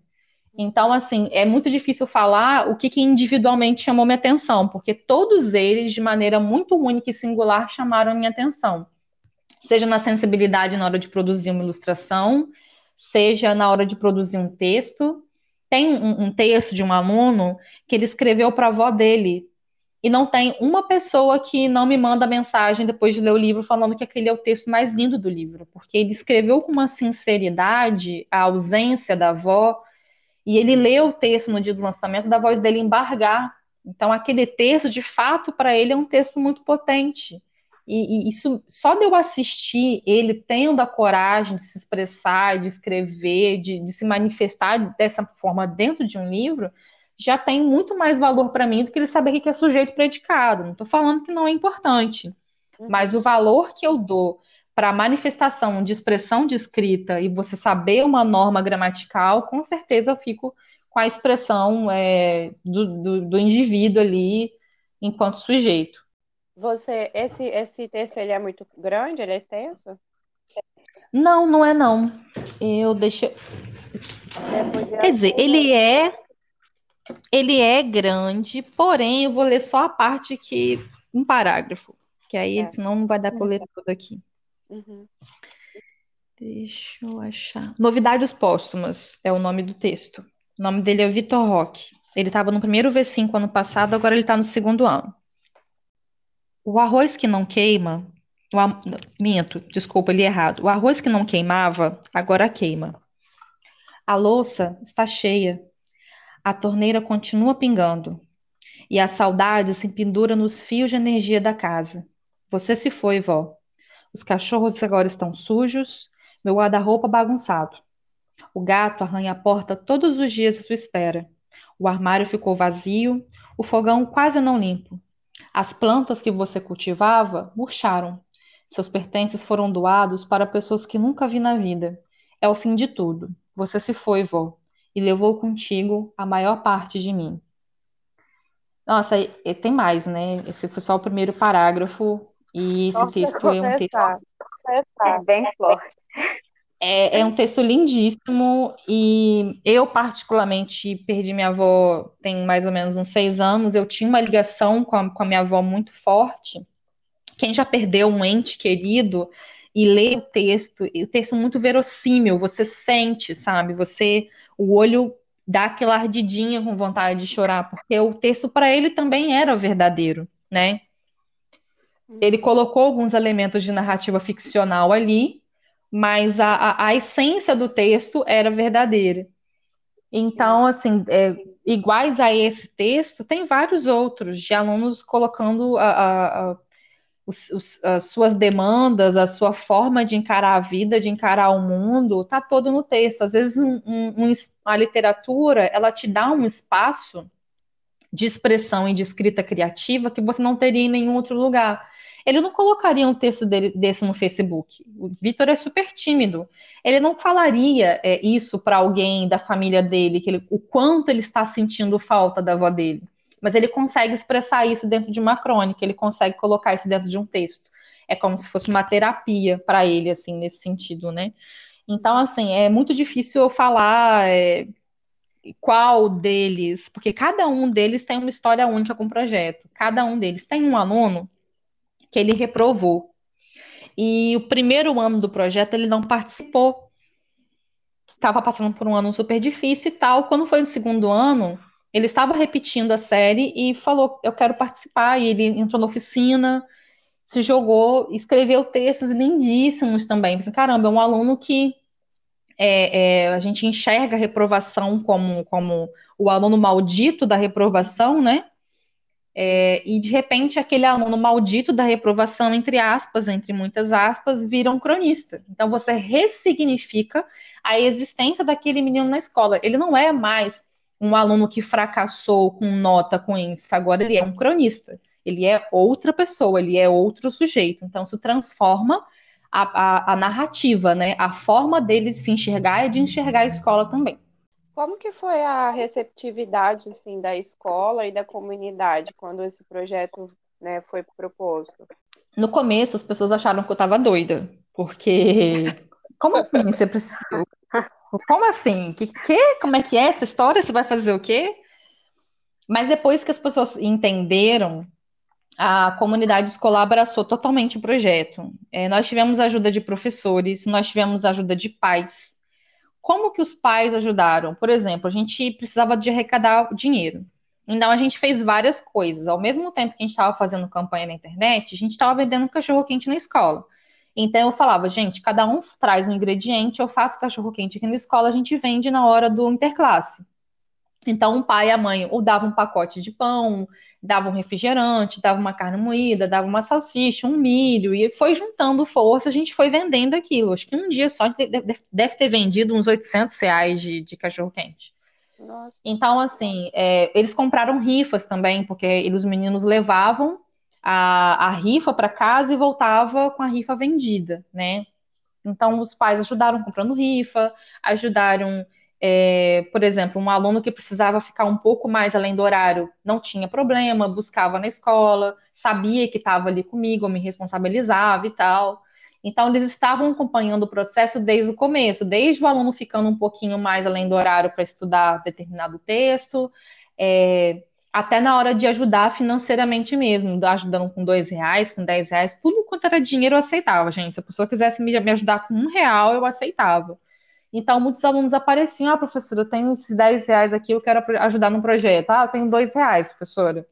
S3: Então, assim, é muito difícil falar o que, que individualmente chamou minha atenção, porque todos eles, de maneira muito única e singular, chamaram minha atenção. Seja na sensibilidade na hora de produzir uma ilustração, seja na hora de produzir um texto, tem um, um texto de um aluno que ele escreveu para a avó dele. E não tem uma pessoa que não me manda mensagem depois de ler o livro falando que aquele é o texto mais lindo do livro, porque ele escreveu com uma sinceridade a ausência da avó, e ele leu o texto no dia do lançamento da voz dele embargar. Então, aquele texto, de fato, para ele é um texto muito potente. E, e, isso só de eu assistir ele tendo a coragem de se expressar, de escrever, de, de se manifestar dessa forma dentro de um livro, já tem muito mais valor para mim do que ele saber que é sujeito predicado. Não estou falando que não é importante, uhum. mas o valor que eu dou para a manifestação de expressão de escrita e você saber uma norma gramatical, com certeza eu fico com a expressão é, do, do, do indivíduo ali enquanto sujeito.
S2: Você, esse, esse texto ele é muito grande, ele é extenso?
S3: Não, não é não. Eu deixo. Quer dizer, ele é ele é grande, porém eu vou ler só a parte que um parágrafo, que aí é. senão não vai dar para ler tudo aqui. Uhum. Deixa eu achar. Novidades póstumas é o nome do texto. O nome dele é Vitor Roque. Ele estava no primeiro V5 ano passado, agora ele está no segundo ano. O arroz que não queima, o a... minto, desculpa, li errado. O arroz que não queimava, agora queima. A louça está cheia. A torneira continua pingando. E a saudade se pendura nos fios de energia da casa. Você se foi, vó. Os cachorros agora estão sujos, meu guarda-roupa bagunçado. O gato arranha a porta todos os dias à sua espera. O armário ficou vazio, o fogão quase não limpo. As plantas que você cultivava murcharam. Seus pertences foram doados para pessoas que nunca vi na vida. É o fim de tudo. Você se foi, vó, e levou contigo a maior parte de mim. Nossa, e tem mais, né? Esse foi só o primeiro parágrafo, e esse Nossa, texto é um texto.
S1: É bem forte.
S3: É, é, um texto lindíssimo e eu, particularmente, perdi minha avó tem mais ou menos uns seis anos. Eu tinha uma ligação com a, com a minha avó muito forte. Quem já perdeu um ente querido e lê o texto, o texto muito verossímil, você sente, sabe? Você, o olho dá aquela ardidinha com vontade de chorar, porque o texto para ele também era verdadeiro, né? Ele colocou alguns elementos de narrativa ficcional ali, mas a, a, a essência do texto era verdadeira. Então, assim, é, iguais a esse texto, tem vários outros de alunos colocando a, a, os, os, as suas demandas, a sua forma de encarar a vida, de encarar o mundo, está todo no texto. Às vezes, um, um, a literatura ela te dá um espaço de expressão e de escrita criativa que você não teria em nenhum outro lugar. Ele não colocaria um texto dele, desse no Facebook. O Vitor é super tímido. Ele não falaria é, isso para alguém da família dele, que ele, o quanto ele está sentindo falta da avó dele mas ele consegue expressar isso dentro de uma crônica, ele consegue colocar isso dentro de um texto. É como se fosse uma terapia para ele, assim, nesse sentido, né? Então, assim, é muito difícil eu falar é, qual deles, porque cada um deles tem uma história única com o projeto. Cada um deles tem um aluno que ele reprovou. E o primeiro ano do projeto ele não participou. Estava passando por um ano super difícil e tal. Quando foi o segundo ano, ele estava repetindo a série e falou: Eu quero participar. E ele entrou na oficina, se jogou, escreveu textos lindíssimos também. Assim, Caramba, é um aluno que é, é, a gente enxerga a reprovação como, como o aluno maldito da reprovação, né? É, e de repente aquele aluno maldito da reprovação, entre aspas, entre muitas aspas, vira um cronista. Então você ressignifica a existência daquele menino na escola. Ele não é mais um aluno que fracassou com nota com índice, agora ele é um cronista. Ele é outra pessoa, ele é outro sujeito. Então, isso transforma a, a, a narrativa, né? A forma dele se enxergar é de enxergar a escola também.
S2: Como que foi a receptividade assim, da escola e da comunidade quando esse projeto né, foi proposto?
S3: No começo, as pessoas acharam que eu estava doida, porque como assim você precisa como assim? Que, que? Como é que é essa história? Você vai fazer o quê? Mas depois que as pessoas entenderam, a comunidade escolar abraçou totalmente o projeto. É, nós tivemos ajuda de professores, nós tivemos ajuda de pais. Como que os pais ajudaram? Por exemplo, a gente precisava de arrecadar dinheiro. Então a gente fez várias coisas. Ao mesmo tempo que a gente estava fazendo campanha na internet, a gente estava vendendo cachorro quente na escola. Então eu falava, gente, cada um traz um ingrediente, eu faço cachorro quente aqui na escola, a gente vende na hora do interclasse. Então o pai e a mãe ou davam um pacote de pão, davam um refrigerante, davam uma carne moída, davam uma salsicha, um milho, e foi juntando força, a gente foi vendendo aquilo. Acho que um dia só deve ter vendido uns 800 reais de, de cachorro quente. Então, assim, é, eles compraram rifas também, porque os meninos levavam a, a rifa para casa e voltava com a rifa vendida, né? Então, os pais ajudaram comprando rifa, ajudaram, é, por exemplo, um aluno que precisava ficar um pouco mais além do horário, não tinha problema, buscava na escola, sabia que estava ali comigo, me responsabilizava e tal. Então, eles estavam acompanhando o processo desde o começo, desde o aluno ficando um pouquinho mais além do horário para estudar determinado texto, é, até na hora de ajudar financeiramente mesmo, ajudando com dois reais, com dez reais, tudo quanto era dinheiro eu aceitava, gente. Se a pessoa quisesse me ajudar com um real, eu aceitava. Então, muitos alunos apareciam, ah, professora, eu tenho esses 10 reais aqui, eu quero ajudar no projeto. Ah, eu tenho dois reais, professora.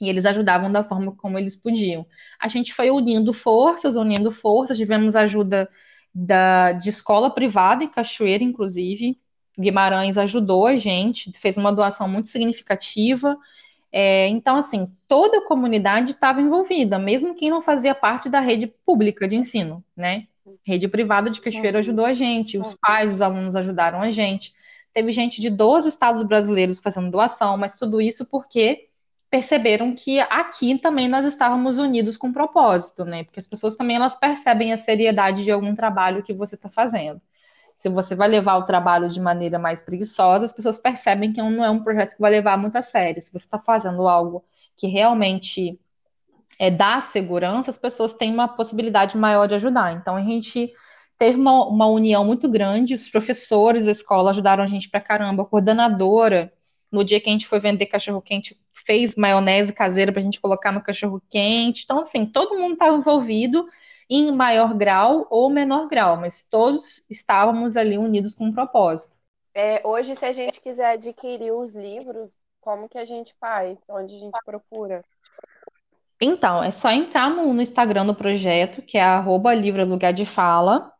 S3: E eles ajudavam da forma como eles podiam. A gente foi unindo forças, unindo forças, tivemos ajuda da, de escola privada em Cachoeira, inclusive, Guimarães ajudou a gente, fez uma doação muito significativa. É, então, assim, toda a comunidade estava envolvida, mesmo quem não fazia parte da rede pública de ensino, né? Rede privada de Cachoeira ajudou a gente, os pais, os alunos ajudaram a gente. Teve gente de 12 estados brasileiros fazendo doação, mas tudo isso porque perceberam que aqui também nós estávamos unidos com propósito, né? Porque as pessoas também elas percebem a seriedade de algum trabalho que você está fazendo se você vai levar o trabalho de maneira mais preguiçosa, as pessoas percebem que não é um projeto que vai levar muito a sério. Se você está fazendo algo que realmente é, dá segurança, as pessoas têm uma possibilidade maior de ajudar. Então, a gente teve uma, uma união muito grande, os professores da escola ajudaram a gente pra caramba, a coordenadora, no dia que a gente foi vender cachorro-quente, fez maionese caseira para a gente colocar no cachorro-quente. Então, assim, todo mundo estava envolvido em maior grau ou menor grau, mas todos estávamos ali unidos com um propósito.
S2: É, hoje, se a gente quiser adquirir os livros, como que a gente faz? Onde a gente procura?
S3: Então, é só entrar no, no Instagram do projeto, que é arroba livro lugar de fala,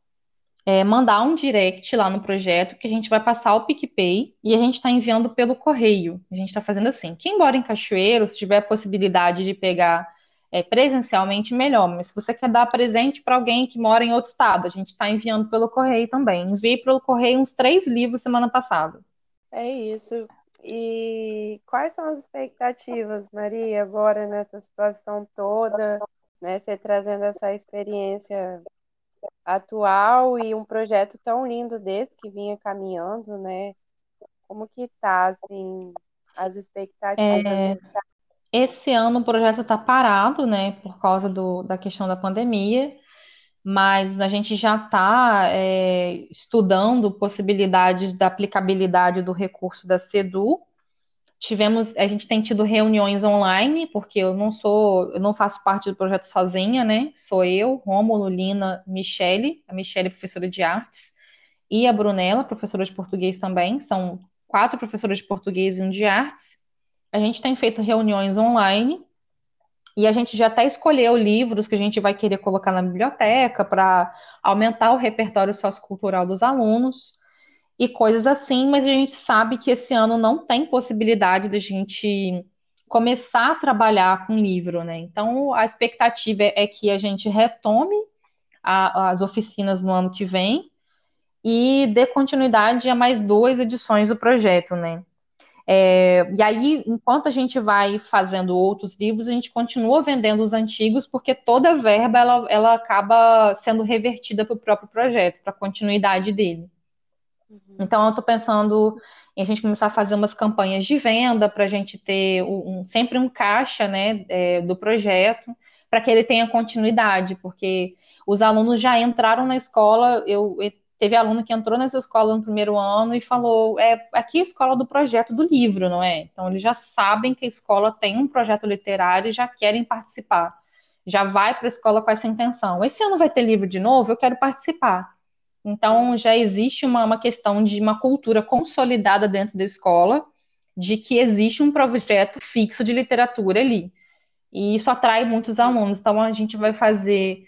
S3: é, mandar um direct lá no projeto, que a gente vai passar o PicPay e a gente está enviando pelo correio. A gente está fazendo assim. Quem mora em Cachoeiro, se tiver a possibilidade de pegar é, presencialmente, melhor. Mas se você quer dar presente para alguém que mora em outro estado, a gente está enviando pelo correio também. Enviei pelo correio uns três livros semana passada.
S2: É isso. E quais são as expectativas, Maria, agora nessa situação toda, né? Você trazendo essa experiência atual e um projeto tão lindo desse que vinha caminhando, né? Como que tá, assim, as expectativas?
S3: É, esse ano o projeto está parado, né, por causa do, da questão da pandemia, mas a gente já está é, estudando possibilidades da aplicabilidade do recurso da CEDU. Tivemos, a gente tem tido reuniões online, porque eu não sou, eu não faço parte do projeto sozinha, né? Sou eu, Rômulo, Lina, Michele, a Michele é professora de artes, e a Brunella, professora de português também. São quatro professoras de português e um de artes. A gente tem feito reuniões online e a gente já até escolheu livros que a gente vai querer colocar na biblioteca para aumentar o repertório sociocultural dos alunos e coisas assim, mas a gente sabe que esse ano não tem possibilidade de a gente começar a trabalhar com livro, né? Então a expectativa é que a gente retome a, as oficinas no ano que vem e dê continuidade a mais duas edições do projeto, né? É, e aí, enquanto a gente vai fazendo outros livros, a gente continua vendendo os antigos, porque toda verba ela, ela acaba sendo revertida para o próprio projeto, para a continuidade dele. Uhum. Então, eu estou pensando em a gente começar a fazer umas campanhas de venda para a gente ter um, sempre um caixa né, é, do projeto, para que ele tenha continuidade, porque os alunos já entraram na escola, eu Teve aluno que entrou nessa escola no primeiro ano e falou: é aqui é a escola do projeto do livro, não é? Então, eles já sabem que a escola tem um projeto literário e já querem participar. Já vai para a escola com essa intenção. Esse ano vai ter livro de novo, eu quero participar. Então, já existe uma, uma questão de uma cultura consolidada dentro da escola, de que existe um projeto fixo de literatura ali. E isso atrai muitos alunos. Então, a gente vai fazer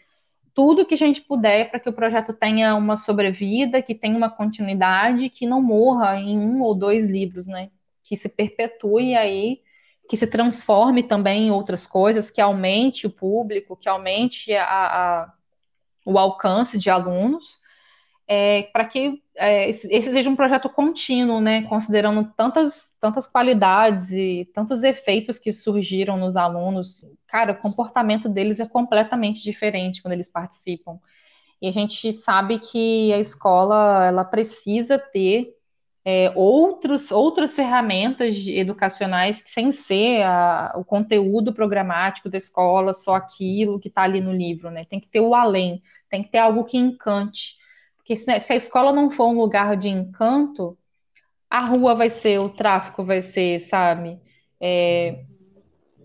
S3: tudo que a gente puder para que o projeto tenha uma sobrevida, que tenha uma continuidade, que não morra em um ou dois livros, né? Que se perpetue aí, que se transforme também em outras coisas, que aumente o público, que aumente a, a o alcance de alunos é, para que é, esse, esse, seja um projeto contínuo, né, considerando tantas, tantas qualidades e tantos efeitos que surgiram nos alunos. Cara, o comportamento deles é completamente diferente quando eles participam. E a gente sabe que a escola ela precisa ter é, outros, outras ferramentas educacionais sem ser a, o conteúdo programático da escola, só aquilo que está ali no livro, né? Tem que ter o além, tem que ter algo que encante porque se, se a escola não for um lugar de encanto, a rua vai ser, o tráfico vai ser, sabe? É,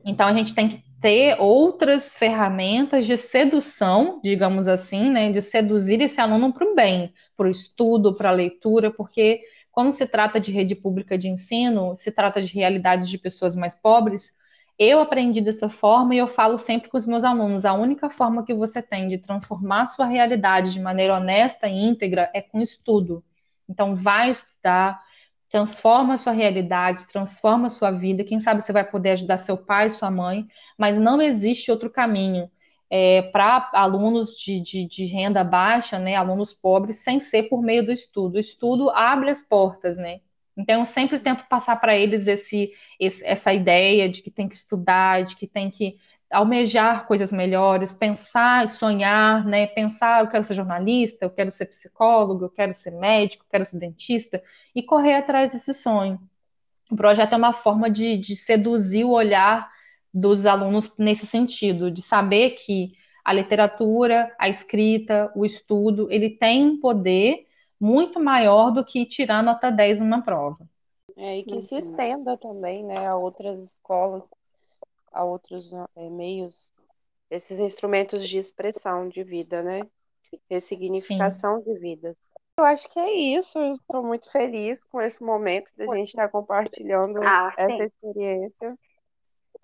S3: então a gente tem que ter outras ferramentas de sedução, digamos assim, né? De seduzir esse aluno para o bem, para o estudo, para a leitura, porque quando se trata de rede pública de ensino, se trata de realidades de pessoas mais pobres, eu aprendi dessa forma e eu falo sempre com os meus alunos: a única forma que você tem de transformar sua realidade de maneira honesta e íntegra é com estudo. Então, vai estudar, transforma sua realidade, transforma a sua vida. Quem sabe você vai poder ajudar seu pai, sua mãe, mas não existe outro caminho. É, para alunos de, de, de, renda baixa, né, alunos pobres, sem ser por meio do estudo. O estudo abre as portas, né? Então, eu sempre tento passar para eles esse, esse, essa ideia de que tem que estudar, de que tem que almejar coisas melhores, pensar sonhar, né? Pensar, eu quero ser jornalista, eu quero ser psicólogo, eu quero ser médico, eu quero ser dentista, e correr atrás desse sonho. O projeto é uma forma de, de seduzir o olhar dos alunos nesse sentido, de saber que a literatura, a escrita, o estudo, ele tem poder muito maior do que tirar nota 10 numa prova.
S2: É, e que uhum. se estenda também né, a outras escolas, a outros é, meios, esses instrumentos de expressão de vida, né? Ressignificação Sim. de vida. Eu acho que é isso. Eu estou muito feliz com esse momento da gente estar compartilhando ah, essa experiência.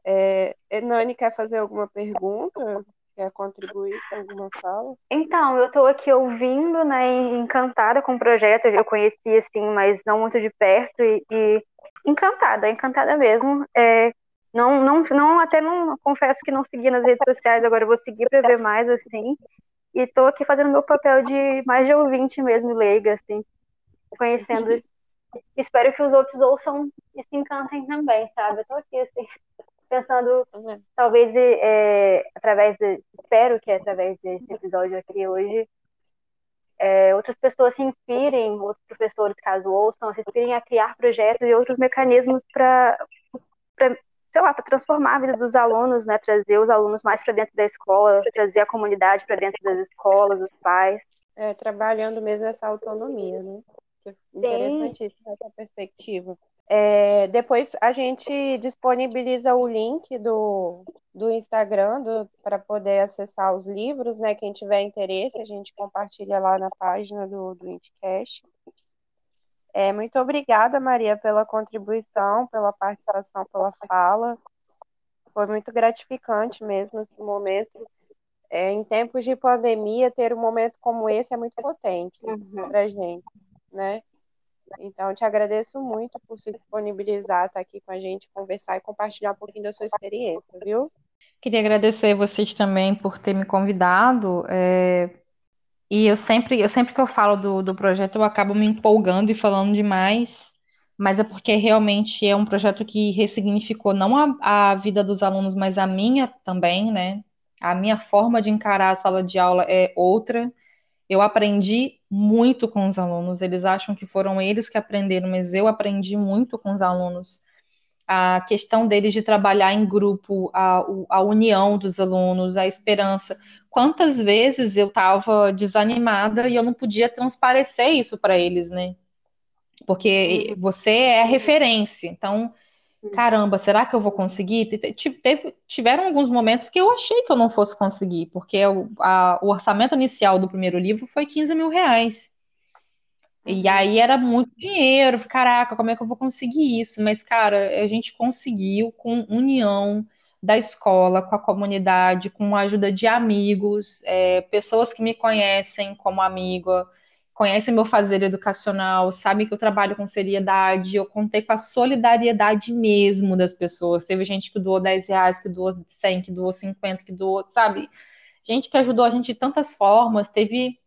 S2: É, Nani quer fazer alguma pergunta? Quer contribuir com alguma fala?
S1: Então, eu estou aqui ouvindo, né, encantada com o projeto. Eu conheci, assim, mas não muito de perto e, e encantada, encantada mesmo. É, não, não, não, até não, confesso que não segui nas redes sociais, agora vou seguir para ver mais, assim. E estou aqui fazendo meu papel de mais de ouvinte mesmo, leiga, assim, conhecendo. Espero que os outros ouçam e se encantem também, sabe? Eu tô aqui, assim, pensando, uhum. talvez, é, através de, espero que através desse episódio aqui hoje, é, outras pessoas se inspirem, outros professores, caso ouçam, se inspirem a criar projetos e outros mecanismos para, sei lá, para transformar a vida dos alunos, né, trazer os alunos mais para dentro da escola, trazer a comunidade para dentro das escolas, os pais.
S2: É, trabalhando mesmo essa autonomia, né? É interessantíssima essa perspectiva. É, depois a gente disponibiliza o link do, do Instagram para poder acessar os livros, né? Quem tiver interesse, a gente compartilha lá na página do, do Intcast. É, muito obrigada, Maria, pela contribuição, pela participação, pela fala. Foi muito gratificante mesmo esse momento. É, em tempos de pandemia, ter um momento como esse é muito potente uhum. para a gente, né? Então, te agradeço muito por se disponibilizar, estar aqui com a gente, conversar e compartilhar um pouquinho da sua experiência, viu?
S3: Queria agradecer vocês também por ter me convidado. É... E eu sempre, eu sempre que eu falo do, do projeto, eu acabo me empolgando e falando demais, mas é porque realmente é um projeto que ressignificou não a, a vida dos alunos, mas a minha também, né? A minha forma de encarar a sala de aula é outra. Eu aprendi muito com os alunos. Eles acham que foram eles que aprenderam, mas eu aprendi muito com os alunos. A questão deles de trabalhar em grupo, a, a união dos alunos, a esperança. Quantas vezes eu estava desanimada e eu não podia transparecer isso para eles, né? Porque uhum. você é a referência. Então, caramba, será que eu vou conseguir? Tiveram alguns momentos que eu achei que eu não fosse conseguir, porque o, a, o orçamento inicial do primeiro livro foi 15 mil reais. E uhum. aí era muito dinheiro, caraca, como é que eu vou conseguir isso? Mas, cara, a gente conseguiu com união da escola, com a comunidade, com a ajuda de amigos, é, pessoas que me conhecem como amiga, conhecem meu fazer educacional, sabem que eu trabalho com seriedade, eu contei com a solidariedade mesmo das pessoas. Teve gente que doou 10 reais, que doou 100, que doou 50, que doou, sabe? Gente que ajudou a gente de tantas formas. Teve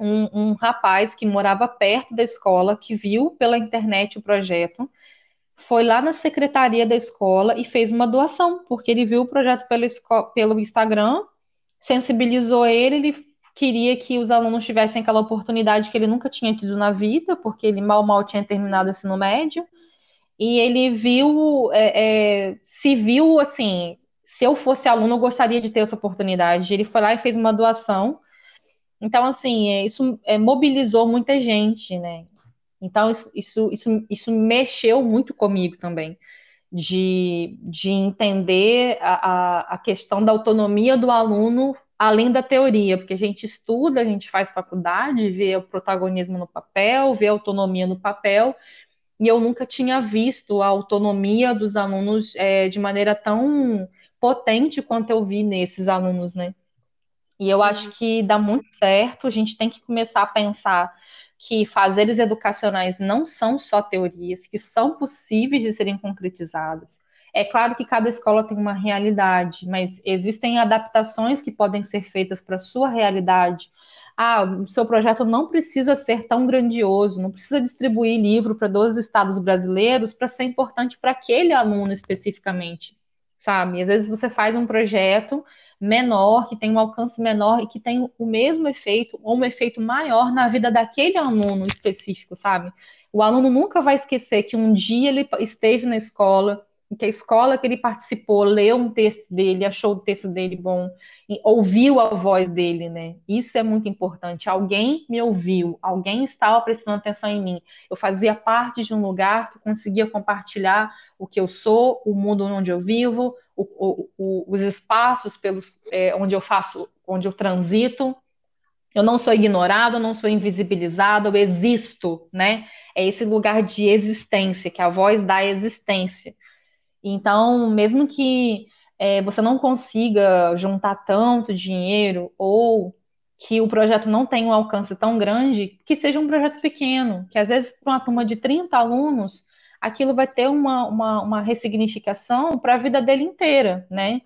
S3: um, um rapaz que morava perto da escola, que viu pela internet o projeto, foi lá na secretaria da escola e fez uma doação, porque ele viu o projeto pelo, pelo Instagram, sensibilizou ele, ele queria que os alunos tivessem aquela oportunidade que ele nunca tinha tido na vida, porque ele mal mal tinha terminado ensino médio, e ele viu, é, é, se viu assim, se eu fosse aluno, eu gostaria de ter essa oportunidade. Ele foi lá e fez uma doação. Então, assim, é, isso é, mobilizou muita gente, né? Então, isso, isso, isso, mexeu muito comigo também, de, de entender a, a, a questão da autonomia do aluno além da teoria, porque a gente estuda, a gente faz faculdade, vê o protagonismo no papel, vê a autonomia no papel, e eu nunca tinha visto a autonomia dos alunos é, de maneira tão potente quanto eu vi nesses alunos, né? E eu acho que dá muito certo, a gente tem que começar a pensar que fazeres educacionais não são só teorias, que são possíveis de serem concretizados. É claro que cada escola tem uma realidade, mas existem adaptações que podem ser feitas para a sua realidade. Ah, o seu projeto não precisa ser tão grandioso, não precisa distribuir livro para 12 estados brasileiros para ser importante para aquele aluno especificamente, sabe? Às vezes você faz um projeto menor, que tem um alcance menor e que tem o mesmo efeito ou um efeito maior na vida daquele aluno específico, sabe? O aluno nunca vai esquecer que um dia ele esteve na escola, que a escola que ele participou leu um texto dele, achou o texto dele bom, ouviu a voz dele, né? Isso é muito importante. Alguém me ouviu, alguém estava prestando atenção em mim. Eu fazia parte de um lugar que conseguia compartilhar o que eu sou, o mundo onde eu vivo, o, o, o, os espaços pelos é, onde eu faço, onde eu transito. Eu não sou ignorado, eu não sou invisibilizado, eu existo, né? É esse lugar de existência, que a voz da existência. Então, mesmo que é, você não consiga juntar tanto dinheiro ou que o projeto não tenha um alcance tão grande, que seja um projeto pequeno, que às vezes para uma turma de 30 alunos, aquilo vai ter uma, uma, uma ressignificação para a vida dele inteira, né?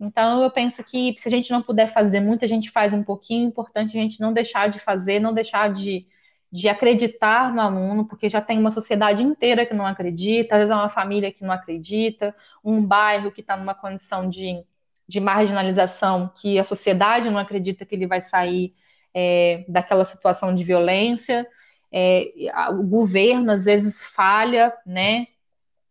S3: Então, eu penso que se a gente não puder fazer muito, a gente faz um pouquinho. É importante a gente não deixar de fazer, não deixar de, de acreditar no aluno, porque já tem uma sociedade inteira que não acredita, às vezes é uma família que não acredita, um bairro que está numa condição de, de marginalização, que a sociedade não acredita que ele vai sair é, daquela situação de violência. É, o governo às vezes falha, né?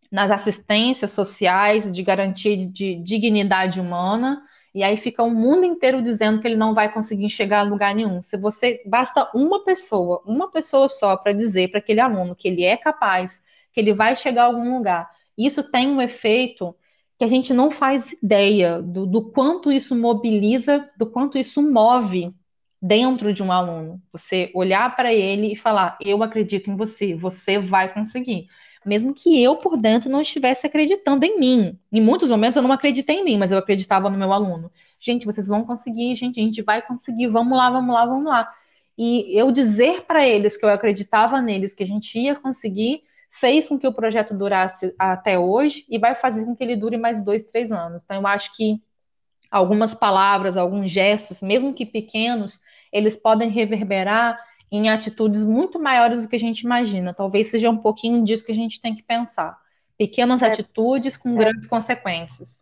S3: nas assistências sociais, de garantia de dignidade humana, e aí fica o mundo inteiro dizendo que ele não vai conseguir chegar a lugar nenhum. Se você basta uma pessoa, uma pessoa só para dizer para aquele aluno que ele é capaz, que ele vai chegar a algum lugar, isso tem um efeito que a gente não faz ideia do, do quanto isso mobiliza, do quanto isso move dentro de um aluno. Você olhar para ele e falar: Eu acredito em você, você vai conseguir mesmo que eu por dentro não estivesse acreditando em mim. Em muitos momentos eu não acreditei em mim, mas eu acreditava no meu aluno. Gente, vocês vão conseguir, gente, a gente vai conseguir, vamos lá, vamos lá, vamos lá. E eu dizer para eles que eu acreditava neles, que a gente ia conseguir, fez com que o projeto durasse até hoje e vai fazer com que ele dure mais dois, três anos. Então, eu acho que algumas palavras, alguns gestos, mesmo que pequenos, eles podem reverberar em atitudes muito maiores do que a gente imagina. Talvez seja um pouquinho disso que a gente tem que pensar. Pequenas é, atitudes com é. grandes consequências.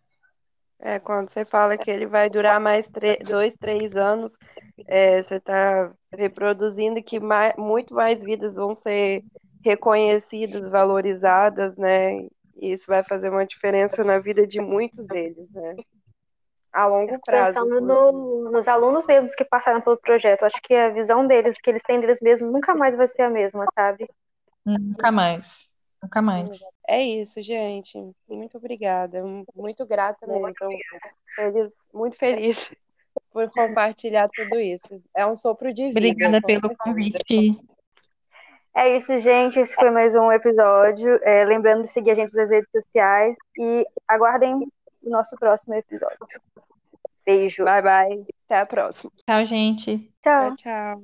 S2: É, quando você fala que ele vai durar mais dois, três anos, é, você está reproduzindo que mais, muito mais vidas vão ser reconhecidas, valorizadas, né? E isso vai fazer uma diferença na vida de muitos deles, né? A longo prazo.
S1: Pensando no, nos alunos mesmos que passaram pelo projeto, acho que a visão deles, que eles têm deles mesmos, nunca mais vai ser a mesma, sabe?
S3: Nunca mais. Nunca mais.
S2: É isso, gente. Muito obrigada. Muito grata mesmo. Feliz, muito feliz por compartilhar tudo isso. É um sopro de vida.
S3: Obrigada pelo convite.
S1: É isso, gente. Esse foi mais um episódio. É, lembrando de seguir a gente nas redes sociais e aguardem o nosso próximo episódio. Beijo.
S2: Bye, bye. Até a próxima.
S3: Tchau, gente.
S1: Tchau,
S2: tchau. tchau.